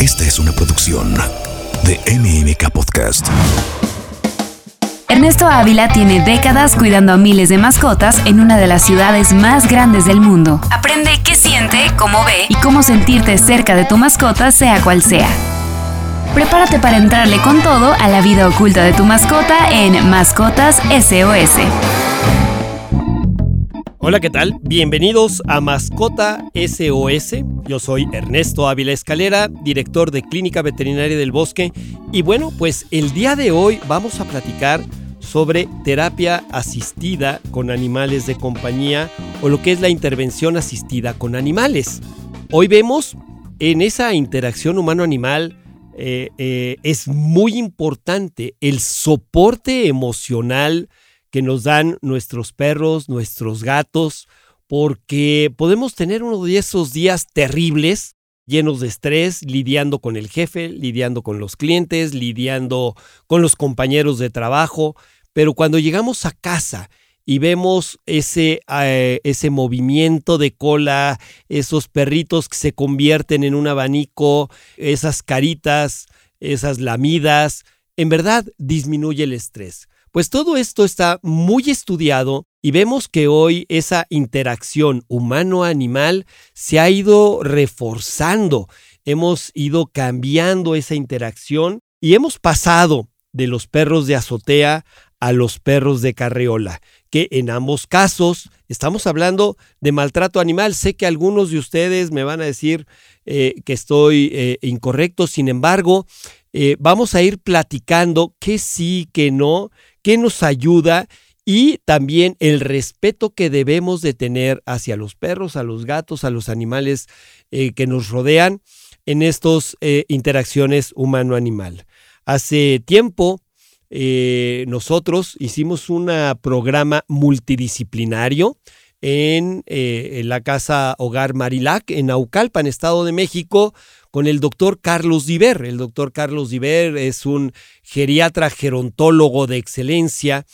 Esta es una producción de MMK Podcast. Ernesto Ávila tiene décadas cuidando a miles de mascotas en una de las ciudades más grandes del mundo. Aprende qué siente, cómo ve y cómo sentirte cerca de tu mascota sea cual sea. Prepárate para entrarle con todo a la vida oculta de tu mascota en Mascotas SOS. Hola, ¿qué tal? Bienvenidos a Mascota SOS. Yo soy Ernesto Ávila Escalera, director de Clínica Veterinaria del Bosque. Y bueno, pues el día de hoy vamos a platicar sobre terapia asistida con animales de compañía o lo que es la intervención asistida con animales. Hoy vemos en esa interacción humano-animal eh, eh, es muy importante el soporte emocional que nos dan nuestros perros, nuestros gatos, porque podemos tener uno de esos días terribles, llenos de estrés, lidiando con el jefe, lidiando con los clientes, lidiando con los compañeros de trabajo, pero cuando llegamos a casa y vemos ese, eh, ese movimiento de cola, esos perritos que se convierten en un abanico, esas caritas, esas lamidas, en verdad disminuye el estrés. Pues todo esto está muy estudiado y vemos que hoy esa interacción humano-animal se ha ido reforzando. Hemos ido cambiando esa interacción y hemos pasado de los perros de azotea a los perros de carreola que en ambos casos estamos hablando de maltrato animal. Sé que algunos de ustedes me van a decir eh, que estoy eh, incorrecto, sin embargo, eh, vamos a ir platicando qué sí, qué no, qué nos ayuda y también el respeto que debemos de tener hacia los perros, a los gatos, a los animales que nos rodean en estas interacciones humano-animal. Hace tiempo eh, nosotros hicimos un programa multidisciplinario en, eh, en, la Casa Hogar Marilac, en Naucalpan, Estado de México, con el doctor Carlos Diver. El doctor Carlos Diver es un geriatra gerontólogo de excelencia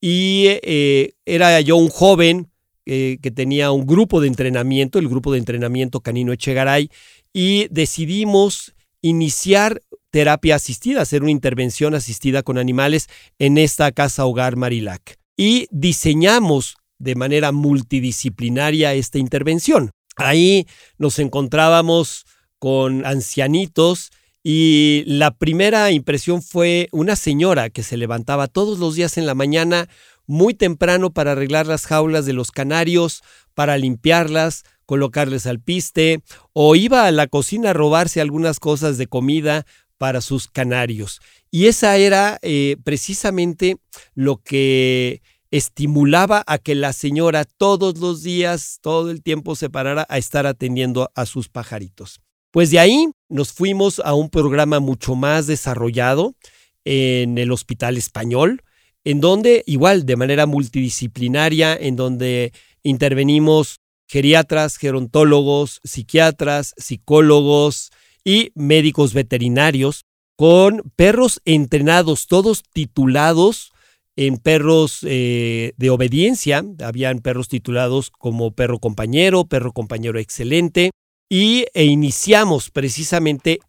y eh, era yo un joven que tenía un grupo de entrenamiento, el grupo de entrenamiento Canino Echegaray, y decidimos iniciar terapia asistida, hacer una intervención asistida con animales en esta casa hogar Marilac. Y diseñamos de manera multidisciplinaria esta intervención. Ahí nos encontrábamos con ancianitos y la primera impresión fue una señora que se levantaba todos los días en la mañana muy temprano para arreglar las jaulas de los canarios, para limpiarlas, colocarles al piste, o iba a la cocina a robarse algunas cosas de comida para sus canarios. Y esa era eh, precisamente lo que estimulaba a que la señora todos los días, todo el tiempo se parara a estar atendiendo a sus pajaritos. Pues de ahí nos fuimos a un programa mucho más desarrollado en el Hospital Español, en donde igual de manera multidisciplinaria, en donde intervenimos geriatras, gerontólogos, psiquiatras, psicólogos, y médicos veterinarios con perros entrenados, todos titulados en perros eh, de obediencia. Habían perros titulados como perro compañero, perro compañero excelente. Y e iniciamos precisamente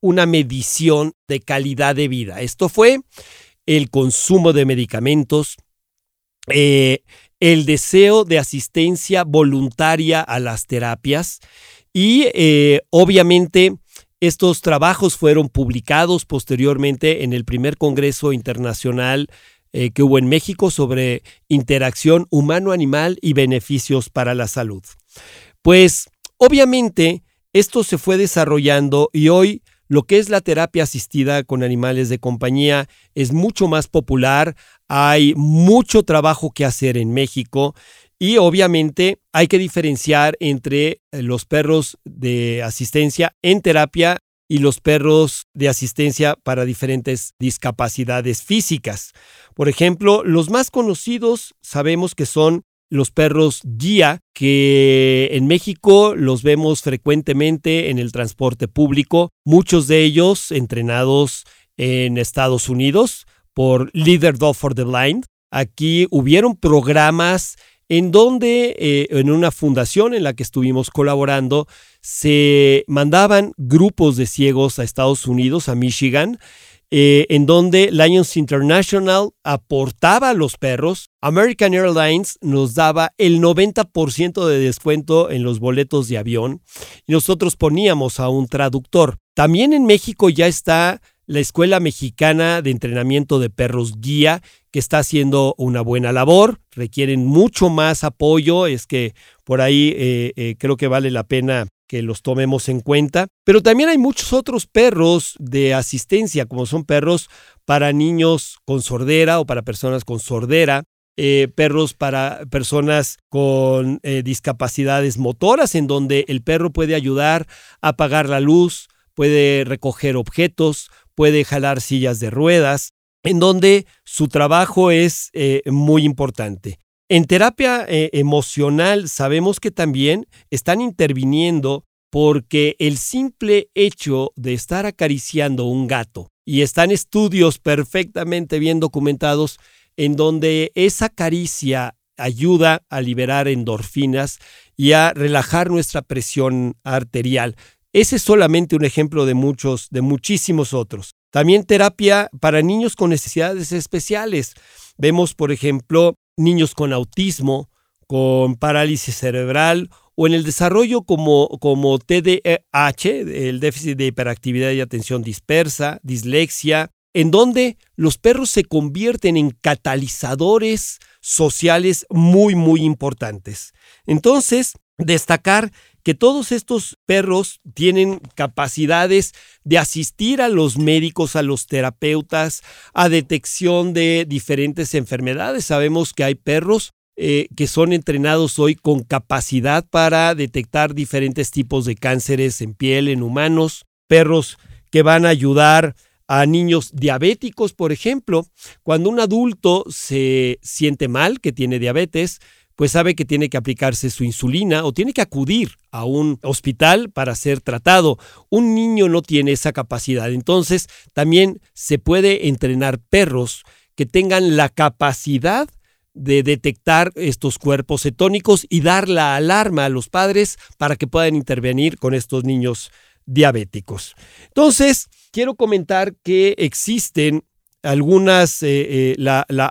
una medición de calidad de vida. Esto fue el consumo de medicamentos, eh, el deseo de asistencia voluntaria a las terapias y eh, obviamente estos trabajos fueron publicados posteriormente en el primer Congreso Internacional eh, que hubo en México sobre interacción humano-animal y beneficios para la salud. Pues obviamente esto se fue desarrollando y hoy lo que es la terapia asistida con animales de compañía es mucho más popular, hay mucho trabajo que hacer en México y obviamente hay que diferenciar entre eh, los perros de asistencia en terapia y los perros de asistencia para diferentes discapacidades físicas. Por ejemplo, los más conocidos sabemos que son los perros guía, que en México los vemos frecuentemente en el transporte público, muchos de ellos entrenados en Estados Unidos por Leader Dog for the Blind. Aquí hubieron programas en donde eh, en una fundación en la que estuvimos colaborando se mandaban grupos de ciegos a Estados Unidos, a Michigan, eh, en donde Lions International aportaba a los perros. American Airlines nos daba el 90% de descuento en los boletos de avión y nosotros poníamos a un traductor. También en México ya está la Escuela Mexicana de Entrenamiento de Perros Guía, que está haciendo una buena labor, requieren mucho más apoyo, es que por ahí eh, eh, creo que vale la pena que los tomemos en cuenta. Pero también hay muchos otros perros de asistencia, como son perros para niños con sordera o para personas con sordera, eh, perros para personas con eh, discapacidades motoras, en donde el perro puede ayudar a apagar la luz, puede recoger objetos, puede jalar sillas de ruedas, en donde su trabajo es eh, muy importante. En terapia eh, emocional sabemos que también están interviniendo porque el simple hecho de estar acariciando un gato, y están estudios perfectamente bien documentados en donde esa caricia ayuda a liberar endorfinas y a relajar nuestra presión arterial. Ese es solamente un ejemplo de muchos, de muchísimos otros. También terapia para niños con necesidades especiales. Vemos, por ejemplo, niños con autismo, con parálisis cerebral o en el desarrollo como, como TDAH, el déficit de hiperactividad y atención dispersa, dislexia, en donde los perros se convierten en catalizadores sociales muy, muy importantes. Entonces, destacar que todos estos perros tienen capacidades de asistir a los médicos, a los terapeutas, a detección de diferentes enfermedades. Sabemos que hay perros eh, que son entrenados hoy con capacidad para detectar diferentes tipos de cánceres en piel en humanos, perros que van a ayudar a niños diabéticos, por ejemplo, cuando un adulto se siente mal, que tiene diabetes, pues sabe que tiene que aplicarse su insulina o tiene que acudir a un hospital para ser tratado. Un niño no tiene esa capacidad. Entonces, también se puede entrenar perros que tengan la capacidad de detectar estos cuerpos cetónicos y dar la alarma a los padres para que puedan intervenir con estos niños diabéticos. Entonces, quiero comentar que existen algunas, eh, eh, la, la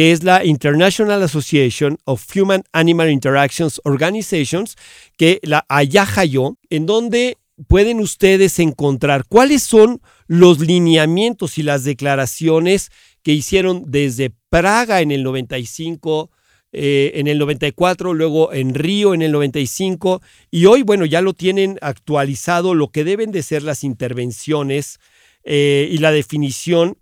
que es la International Association of Human Animal Interactions Organizations, que la Ayahayo, en donde pueden ustedes encontrar cuáles son los lineamientos y las declaraciones que hicieron desde Praga en el 95, eh, en el 94, luego en Río en el 95, y hoy, bueno, ya lo tienen actualizado lo que deben de ser las intervenciones eh, y la definición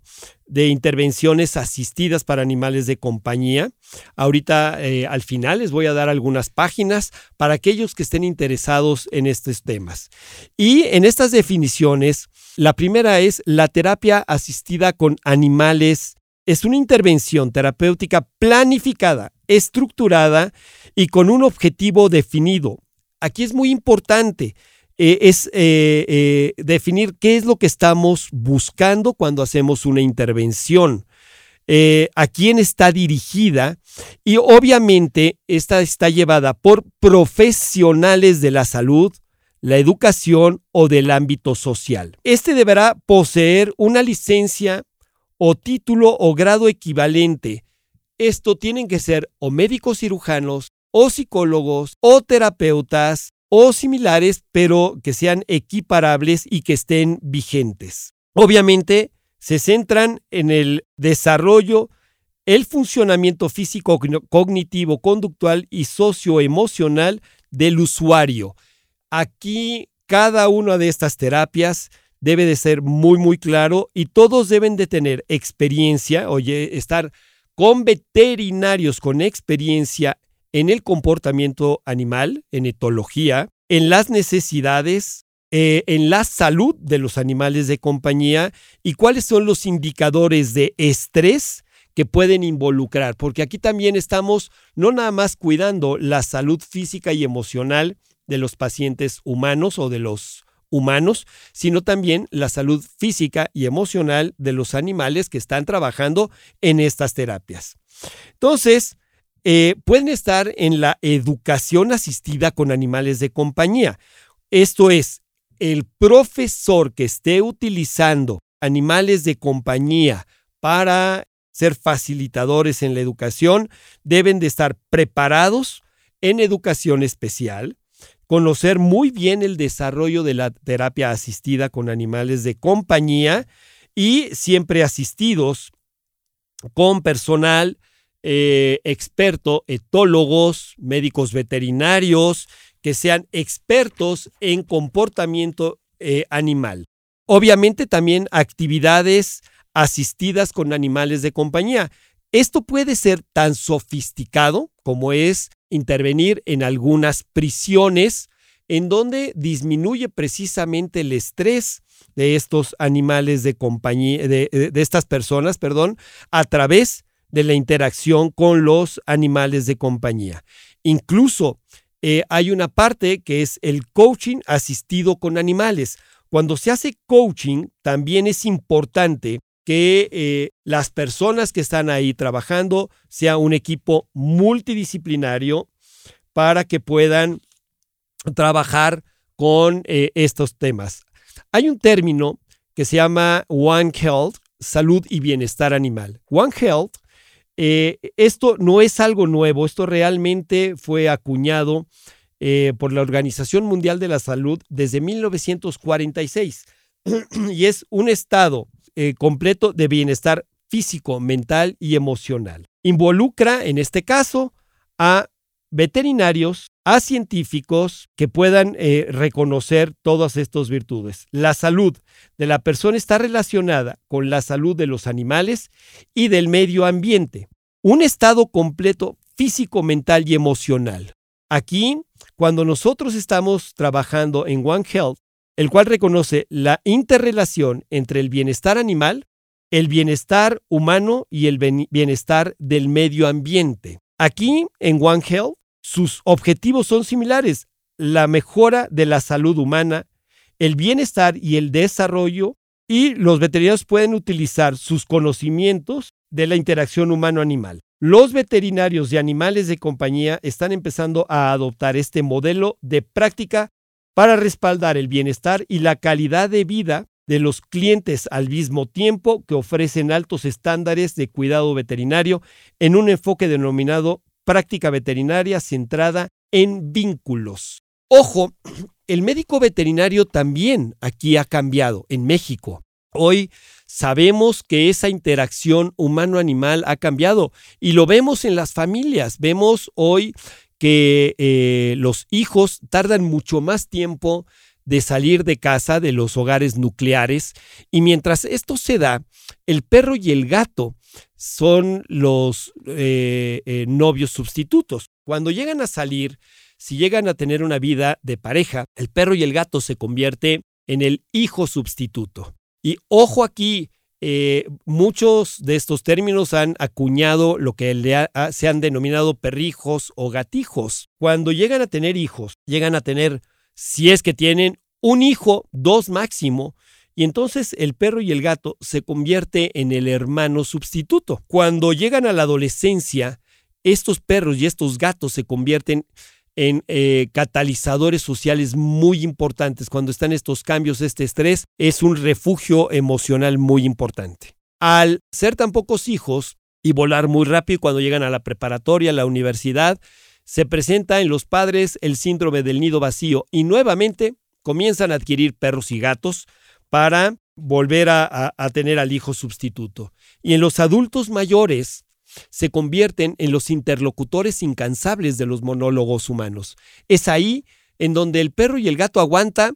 de intervenciones asistidas para animales de compañía. Ahorita eh, al final les voy a dar algunas páginas para aquellos que estén interesados en estos temas. Y en estas definiciones, la primera es la terapia asistida con animales. Es una intervención terapéutica planificada, estructurada y con un objetivo definido. Aquí es muy importante eh, es eh, eh, definir qué es lo que estamos buscando cuando hacemos una intervención. a quién está dirigida y obviamente esta está llevada por profesionales de la salud, la educación o del ámbito social. Este deberá poseer una licencia o título o grado equivalente. Esto tienen que ser o médicos cirujanos o psicólogos o terapeutas o similares, pero que sean equiparables y que estén vigentes. Obviamente, se centran en el desarrollo, el funcionamiento físico, cognitivo, conductual y socioemocional del usuario. Aquí, cada una de estas terapias debe de ser muy, muy claro y todos deben de tener experiencia, oye, estar con veterinarios con experiencia en el comportamiento animal, en etología, en las necesidades, eh, en la salud de los animales de compañía y cuáles son los indicadores de estrés que pueden involucrar, porque aquí también estamos no nada más cuidando la salud física y emocional de los pacientes humanos o de los humanos, sino también la salud física y emocional de los animales que están trabajando en estas terapias. Entonces, eh, pueden estar en la educación asistida con animales de compañía. Esto es, el profesor que esté utilizando animales de compañía para ser facilitadores en la educación deben de estar preparados en educación especial, conocer muy bien el desarrollo de la terapia asistida con animales de compañía y siempre asistidos con personal eh, experto, etólogos, médicos veterinarios, que sean expertos en comportamiento eh, animal. Obviamente también actividades asistidas con animales de compañía. Esto puede ser tan sofisticado como es intervenir en algunas prisiones en donde disminuye precisamente el estrés de estos animales de compañía, de, estas personas, perdón, a través de la interacción con los animales de compañía. Incluso eh, hay una parte que es el coaching asistido con animales. Cuando se hace coaching, también es importante que eh, las personas que están ahí trabajando sea un equipo multidisciplinario para que puedan trabajar con eh, estos temas. Hay un término que se llama One Health, salud y bienestar animal. One Health, eh, esto no es algo nuevo, esto realmente fue acuñado por la Organización Mundial de la Salud desde 1946 y es un estado eh, completo de bienestar físico, mental y emocional. Involucra, en este caso, a veterinarios, a científicos que puedan eh, reconocer todas estas virtudes. La salud de la persona está relacionada con la salud de los animales y del medio ambiente. Un estado completo físico, mental y emocional. Aquí, cuando nosotros estamos trabajando en One Health, el cual reconoce la interrelación entre el bienestar animal, el bienestar humano y el bienestar del medio ambiente. Aquí, en One Health, sus objetivos son similares, la mejora de la salud humana, el bienestar y el desarrollo, y los veterinarios pueden utilizar sus conocimientos de la interacción humano-animal. Los veterinarios de animales de compañía están empezando a adoptar este modelo de práctica para respaldar el bienestar y la calidad de vida de los clientes al mismo tiempo que ofrecen altos estándares de cuidado veterinario en un enfoque denominado práctica veterinaria centrada en vínculos. Ojo, el médico veterinario también aquí ha cambiado en México. Hoy sabemos que esa interacción humano-animal ha cambiado y lo vemos en las familias. Vemos hoy que eh, los hijos tardan mucho más tiempo de salir de casa de los hogares nucleares y mientras esto se da, el perro y el gato son los eh, eh, novios sustitutos. Cuando llegan a salir, si llegan a tener una vida de pareja, el perro y el gato se convierte en el hijo sustituto. Y ojo aquí, eh, muchos de estos términos han acuñado lo que se han denominado perrijos o gatijos. Cuando llegan a tener hijos, llegan a tener, si es que tienen un hijo, dos máximo, y entonces el perro y el gato se convierte en el hermano sustituto. Cuando llegan a la adolescencia, estos perros y estos gatos se convierten en eh, catalizadores sociales muy importantes. Cuando están estos cambios, este estrés es un refugio emocional muy importante. Al ser tan pocos hijos y volar muy rápido cuando llegan a la preparatoria, a la universidad, se presenta en los padres el síndrome del nido vacío y nuevamente comienzan a adquirir perros y gatos para volver a tener al hijo sustituto. Y en los adultos mayores, se convierten en los interlocutores incansables de los monólogos humanos. Es ahí en donde el perro y el gato aguanta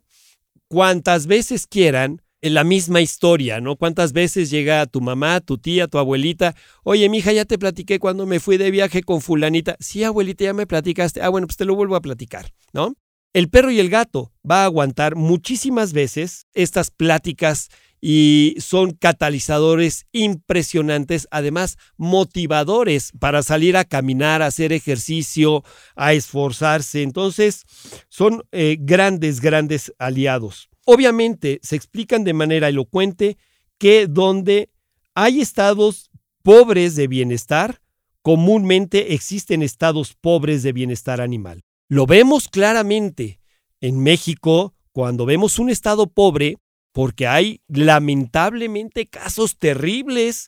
cuantas veces quieran en la misma historia, ¿no? Cuántas veces llega tu mamá, tu tía, tu abuelita, oye, mija, ya te platiqué cuando me fui de viaje con fulanita. Sí, abuelita, ya me platicaste. Ah, bueno, pues te lo vuelvo a platicar, ¿no? El perro y el gato va a aguantar muchísimas veces estas pláticas y son catalizadores impresionantes, además motivadores para salir a caminar, a hacer ejercicio, a esforzarse. Entonces, son eh, grandes, grandes aliados. Obviamente, se explican de manera elocuente que donde hay estados pobres de bienestar, comúnmente existen estados pobres de bienestar animal. Lo vemos claramente en México cuando vemos un estado pobre porque hay lamentablemente casos terribles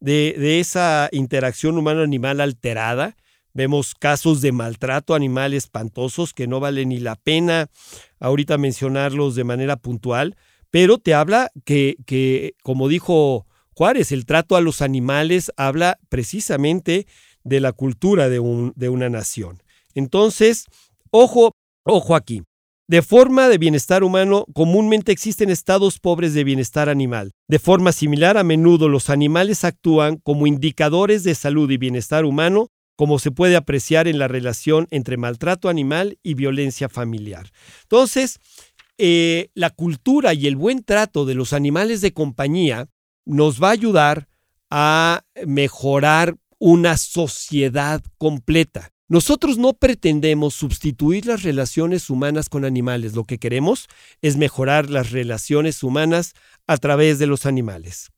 de, esa interacción humano-animal alterada. Vemos casos de maltrato animal espantosos que no vale ni la pena ahorita mencionarlos de manera puntual, pero te habla que, que como dijo Juárez, el trato a los animales habla precisamente de la cultura de, un, de una nación. Entonces, ojo, ojo aquí. De forma de bienestar humano, comúnmente existen estados pobres de bienestar animal. De forma similar, a menudo los animales actúan como indicadores de salud y bienestar humano, como se puede apreciar en la relación entre maltrato animal y violencia familiar. Entonces, eh, la cultura y el buen trato de los animales de compañía nos va a ayudar a mejorar una sociedad completa. Nosotros no pretendemos sustituir las relaciones humanas con animales, lo que queremos es mejorar las relaciones humanas a través de los animales.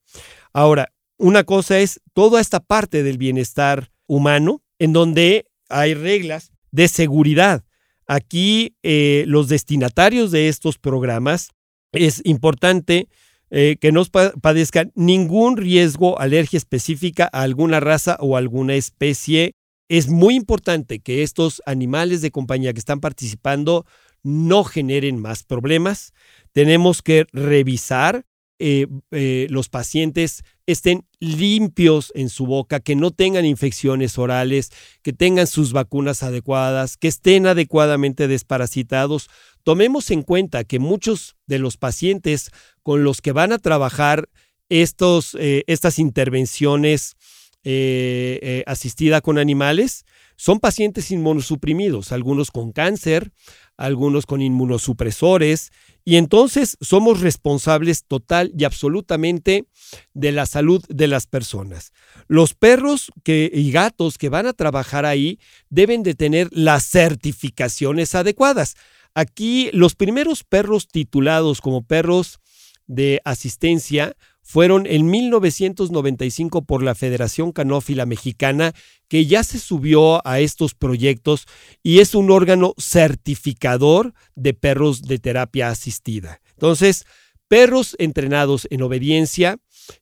Ahora, una cosa es toda esta parte del bienestar humano, en donde hay reglas de seguridad. Aquí eh, los destinatarios de estos programas es importante eh, que no padezcan ningún riesgo, alergia específica a alguna raza o alguna especie. Es muy importante que estos animales de compañía que están participando no generen más problemas. Tenemos que revisar eh, eh, los pacientes estén limpios en su boca, que no tengan infecciones orales, que tengan sus vacunas adecuadas, que estén adecuadamente desparasitados. Tomemos en cuenta que muchos de los pacientes con los que van a trabajar estos, eh, estas intervenciones asistidas con animales son pacientes inmunosuprimidos, algunos con cáncer, algunos con inmunosupresores, y entonces somos responsables total y absolutamente de la salud de las personas. Los perros y gatos que van a trabajar ahí deben de tener las certificaciones adecuadas. Aquí los primeros perros titulados como perros de asistencia fueron en 1995 por la Federación Canófila Mexicana, que ya se subió a estos proyectos y es un órgano certificador de perros de terapia asistida. Entonces, perros entrenados en obediencia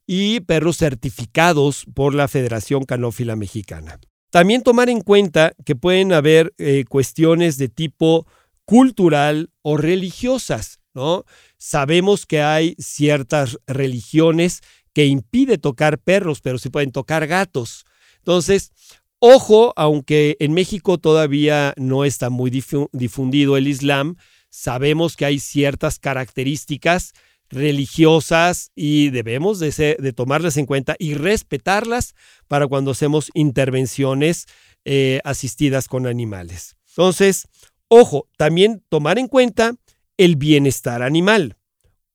y perros certificados por la Federación Canófila Mexicana. También tomar en cuenta que pueden haber eh, cuestiones de tipo cultural o religiosas, ¿no? Sabemos que hay ciertas religiones que impide tocar perros, pero se pueden tocar gatos. Entonces, ojo, aunque en México todavía no está muy difundido el Islam, sabemos que hay ciertas características religiosas y debemos de, de tomarlas en cuenta y respetarlas para cuando hacemos intervenciones eh, asistidas con animales. Entonces, ojo, también tomar en cuenta el bienestar animal.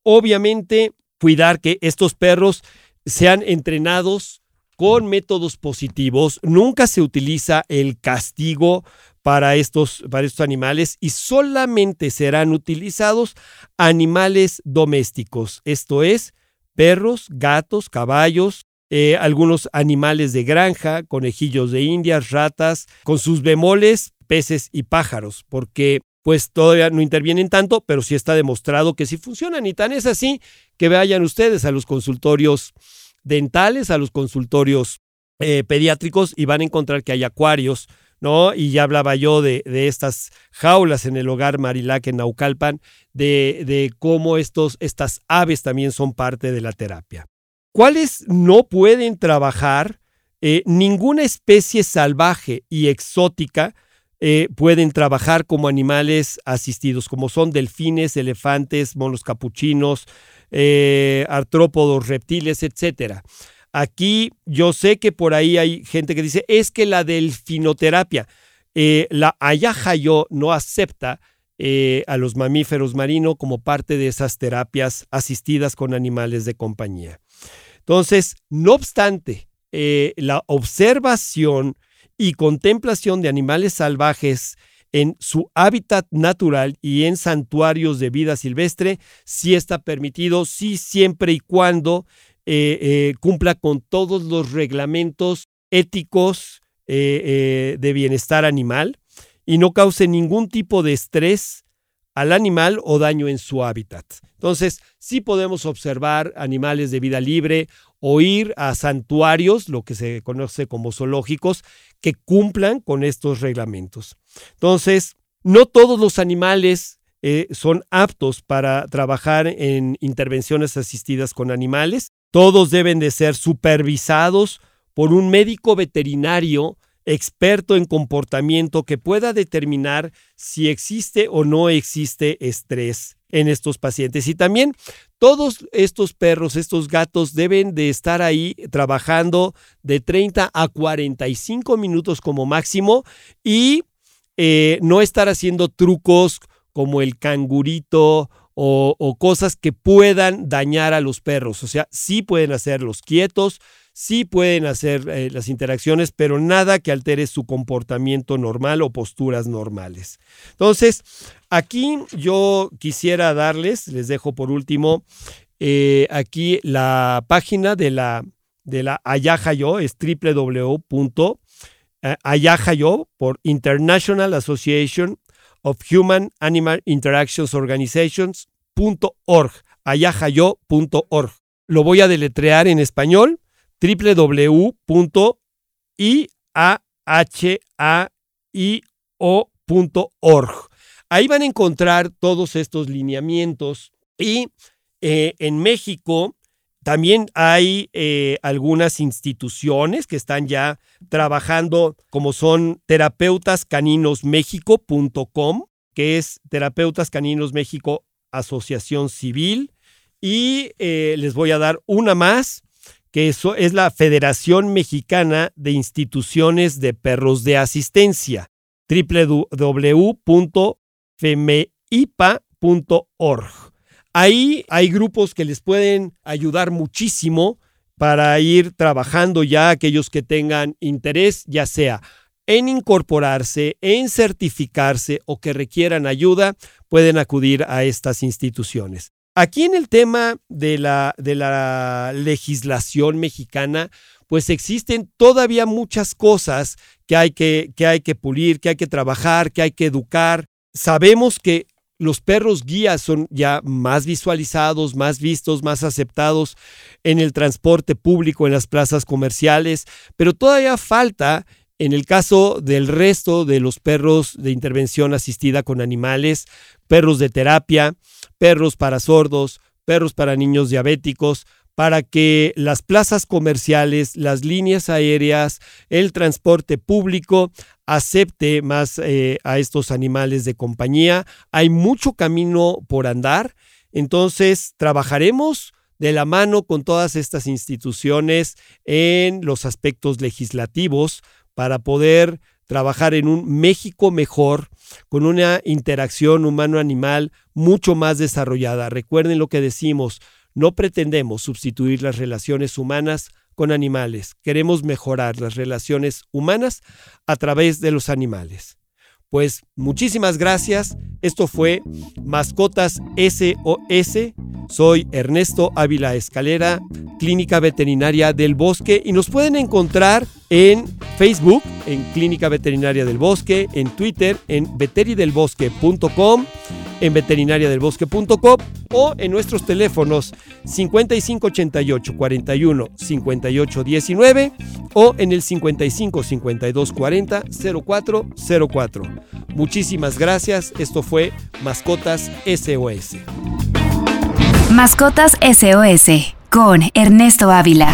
Obviamente, cuidar que estos perros sean entrenados con métodos positivos. Nunca se utiliza el castigo para estos, para estos animales y solamente serán utilizados animales domésticos, esto es, perros, gatos, caballos, eh, algunos animales de granja, conejillos de indias, ratas, con sus bemoles, peces y pájaros, porque pues todavía no intervienen tanto, pero sí está demostrado que sí funcionan. Y tan es así que vayan ustedes a los consultorios dentales, a los consultorios eh, pediátricos y van a encontrar que hay acuarios, ¿no? Y ya hablaba yo de, estas jaulas en el hogar Marilac en Naucalpan, de, de cómo estos, estas aves también son parte de la terapia. ¿Cuáles no pueden trabajar? Eh, ninguna especie salvaje y exótica eh, pueden trabajar como animales asistidos, como son delfines, elefantes, monos capuchinos, eh, artrópodos, reptiles, etc. Aquí yo sé que por ahí hay gente que dice, es que la delfinoterapia, eh, la Ayahayo no acepta a los mamíferos marinos como parte de esas terapias asistidas con animales de compañía. Entonces, no obstante, la observación y contemplación de animales salvajes en su hábitat natural y en santuarios de vida silvestre, sí está permitido, sí siempre y cuando eh, eh, cumpla con todos los reglamentos éticos eh, de bienestar animal y no cause ningún tipo de estrés al animal o daño en su hábitat. Entonces, sí podemos observar animales de vida libre o ir a santuarios, lo que se conoce como zoológicos, que cumplan con estos reglamentos. Entonces, no todos los animales eh, son aptos para trabajar en intervenciones asistidas con animales. Todos deben de ser supervisados por un médico veterinario experto en comportamiento que pueda determinar si existe o no existe estrés en estos pacientes. Y también todos estos perros, estos gatos deben de estar ahí trabajando de 30 a 45 minutos como máximo y eh, no estar haciendo trucos como el cangurito o, o, cosas que puedan dañar a los perros. O sea, sí pueden hacerlos quietos, sí pueden hacer eh, las interacciones, pero nada que altere su comportamiento normal o posturas normales. Entonces, aquí yo quisiera darles, les dejo por último, eh, aquí la página de la, de la es www.ayahayo por International Association of Human Animal Interactions Organizations.org, ayahayo.org. Lo voy a deletrear en español www.iahaio.org. Ahí van a encontrar todos estos lineamientos y eh, en México también hay eh, algunas instituciones que están ya trabajando, como son terapeutascaninosmexico.com, que es Terapeutas Caninos México Asociación Civil. Y eh, les voy a dar una más, que eso es la Federación Mexicana de Instituciones de Perros de Asistencia, www.femeipa.org. Ahí hay grupos que les pueden ayudar muchísimo para ir trabajando ya aquellos que tengan interés, ya sea en incorporarse, en certificarse o que requieran ayuda, pueden acudir a estas instituciones. Aquí en el tema de la, de la legislación mexicana, pues existen todavía muchas cosas que hay que, que hay que pulir, que hay que trabajar, que hay que educar. Sabemos que los perros guías son ya más visualizados, más vistos, más aceptados en el transporte público, en las plazas comerciales, pero todavía falta en el caso del resto de los perros de intervención asistida con animales, perros de terapia, perros para sordos, perros para niños diabéticos, para que las plazas comerciales, las líneas aéreas, el transporte público acepte más eh, a estos animales de compañía. Hay mucho camino por andar, entonces trabajaremos de la mano con todas estas instituciones en los aspectos legislativos para poder trabajar en un México mejor, con una interacción humano-animal mucho más desarrollada. Recuerden lo que decimos, no pretendemos sustituir las relaciones humanas con animales, queremos mejorar las relaciones humanas a través de los animales. Pues muchísimas gracias. Esto fue Mascotas SOS. Soy Ernesto Ávila Escalera, Clínica Veterinaria del Bosque y nos pueden encontrar en Facebook, en Clínica Veterinaria del Bosque, en Twitter, en veteridelbosque.com, en veterinariadelbosque.com o en nuestros teléfonos 5588 41 58 19 o en el 55 52 40 04 04. Muchísimas gracias. Esto fue Mascotas SOS. Mascotas SOS con Ernesto Ávila.